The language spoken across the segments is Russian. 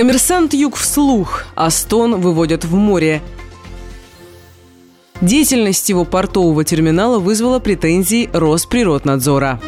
Коммерсант Юг вслух. Астон выводят в море. Деятельность его портового терминала вызвала претензии Росприроднадзора.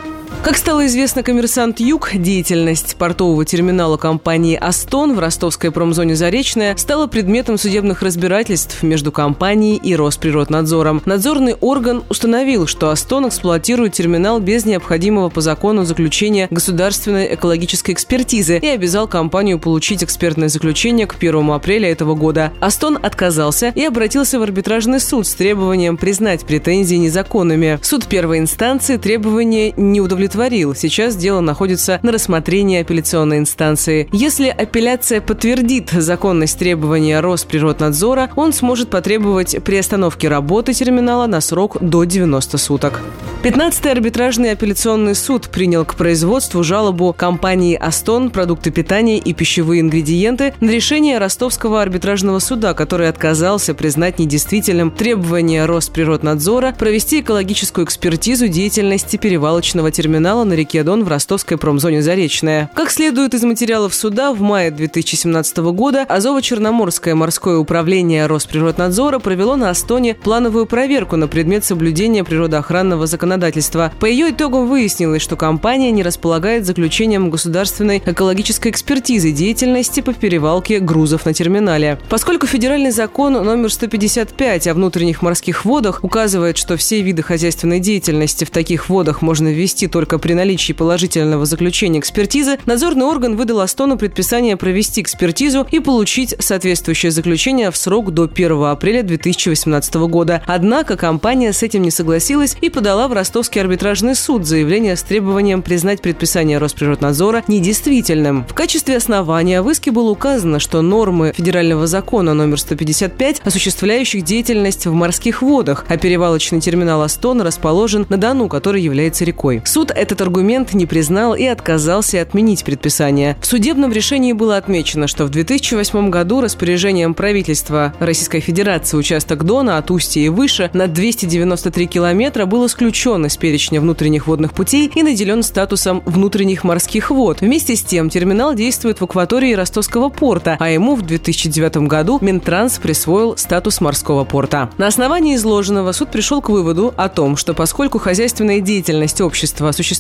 Как стало известно «Коммерсант Юг», деятельность портового терминала компании «Астон» в ростовской промзоне «Заречная» стала предметом судебных разбирательств между компанией и Росприроднадзором. Надзорный орган установил, что «Астон» эксплуатирует терминал без необходимого по закону заключения государственной экологической экспертизы и обязал компанию получить экспертное заключение к 1 апреля этого года. «Астон» отказался и обратился в арбитражный суд с требованием признать претензии незаконными. Суд первой инстанции требования не удовлетворил удовлетворил. Сейчас дело находится на рассмотрении апелляционной инстанции. Если апелляция подтвердит законность требования Росприроднадзора, он сможет потребовать приостановки работы терминала на срок до 90 суток. 15-й арбитражный апелляционный суд принял к производству жалобу компании «Астон. Продукты питания и пищевые ингредиенты» на решение Ростовского арбитражного суда, который отказался признать недействительным требование Росприроднадзора провести экологическую экспертизу деятельности перевалочного терминала терминала на реке Дон в ростовской промзоне Заречная. Как следует из материалов суда, в мае 2017 года Азово-Черноморское морское управление Росприроднадзора провело на Астоне плановую проверку на предмет соблюдения природоохранного законодательства. По ее итогам выяснилось, что компания не располагает заключением государственной экологической экспертизы деятельности по перевалке грузов на терминале. Поскольку федеральный закон номер 155 о внутренних морских водах указывает, что все виды хозяйственной деятельности в таких водах можно ввести только только при наличии положительного заключения экспертизы, надзорный орган выдал Астону предписание провести экспертизу и получить соответствующее заключение в срок до 1 апреля 2018 года. Однако компания с этим не согласилась и подала в Ростовский арбитражный суд заявление с требованием признать предписание Росприроднадзора недействительным. В качестве основания в иске было указано, что нормы федерального закона номер 155, осуществляющих деятельность в морских водах, а перевалочный терминал Астон расположен на Дону, который является рекой. Суд этот аргумент не признал и отказался отменить предписание. В судебном решении было отмечено, что в 2008 году распоряжением правительства Российской Федерации участок Дона от Устья и выше на 293 километра был исключен из перечня внутренних водных путей и наделен статусом внутренних морских вод. Вместе с тем терминал действует в акватории Ростовского порта, а ему в 2009 году Минтранс присвоил статус морского порта. На основании изложенного суд пришел к выводу о том, что поскольку хозяйственная деятельность общества осуществляется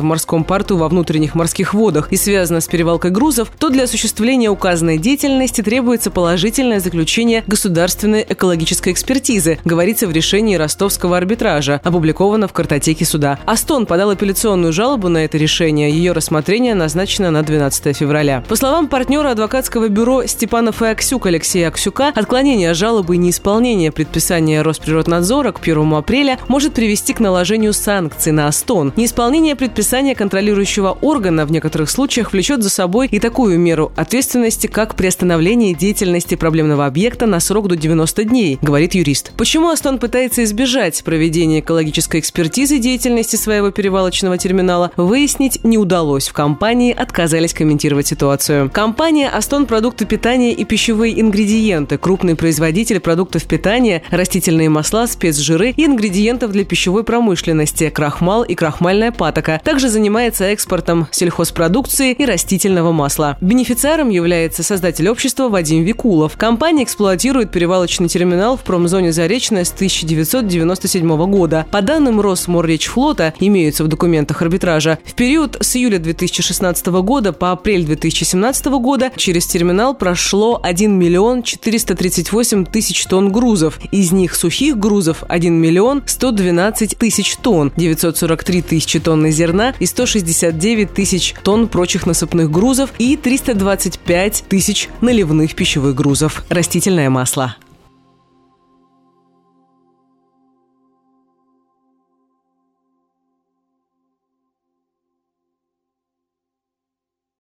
в морском порту во внутренних морских водах и связано с перевалкой грузов, то для осуществления указанной деятельности требуется положительное заключение государственной экологической экспертизы, говорится в решении ростовского арбитража, опубликовано в картотеке суда. Астон подал апелляционную жалобу на это решение. Ее рассмотрение назначено на 12 февраля. По словам партнера адвокатского бюро Степанов и Аксюк Алексея Аксюка, отклонение жалобы и неисполнение предписания Росприроднадзора к 1 апреля может привести к наложению санкций на Астон. Неисполнение Неисполнение предписания контролирующего органа в некоторых случаях влечет за собой и такую меру ответственности, как приостановление деятельности проблемного объекта на срок до 90 дней, говорит юрист. Почему Астон пытается избежать проведения экологической экспертизы деятельности своего перевалочного терминала, выяснить не удалось. В компании отказались комментировать ситуацию. Компания Астон продукты питания и пищевые ингредиенты, крупный производитель продуктов питания, растительные масла, спецжиры и ингредиентов для пищевой промышленности, крахмал и крахмальная патока. Также занимается экспортом сельхозпродукции и растительного масла. Бенефициаром является создатель общества Вадим Викулов. Компания эксплуатирует перевалочный терминал в промзоне Заречная с 1997 года. По данным Росморречфлота, имеются в документах арбитража, в период с июля 2016 года по апрель 2017 года через терминал прошло 1 миллион 438 тысяч тонн грузов. Из них сухих грузов 1 миллион 112 тысяч тонн, 943 тысячи тонн тонны зерна и 169 тысяч тонн прочих насыпных грузов и 325 тысяч наливных пищевых грузов. Растительное масло.